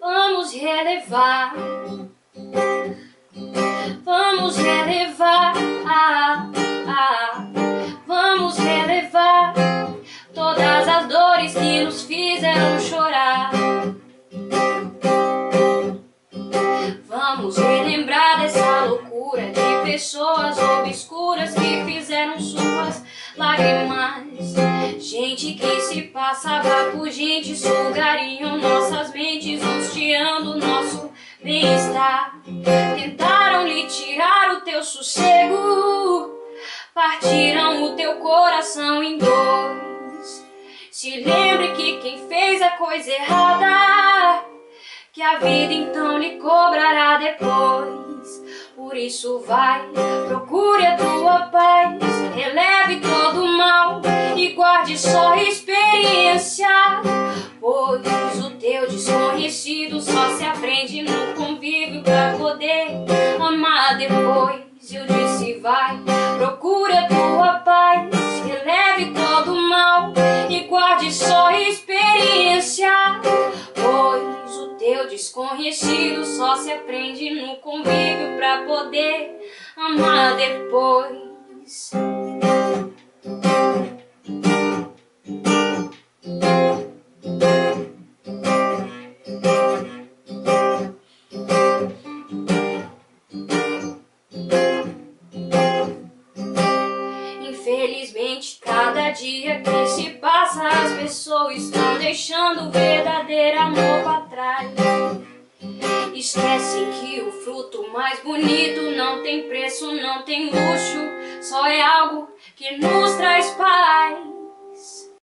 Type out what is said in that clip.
Vamos relevar. Vamos relevar. Ah, ah, vamos relevar todas as dores que nos fizeram chorar. Vamos relembrar dessa loucura de pessoas obscuras que fizeram suas lágrimas. Gente que se passava por gente, sugariam nossas mentes, bem-estar. Tentaram lhe tirar o teu sossego, partiram o teu coração em dois. Se lembre que quem fez a coisa errada, que a vida então lhe cobrará depois. Por isso vai, procure a tua paz, releve todo o mal e guarde só desconhecido só se aprende no convívio pra poder amar depois. Eu disse vai, procure a tua paz, releve todo o mal e guarde só experiência. Pois o teu desconhecido só se aprende no convívio pra poder amar depois. Infelizmente, cada dia que se passa, as pessoas estão deixando o verdadeiro amor para trás. Esquecem que o fruto mais bonito não tem preço, não tem luxo, só é algo que nos traz paz.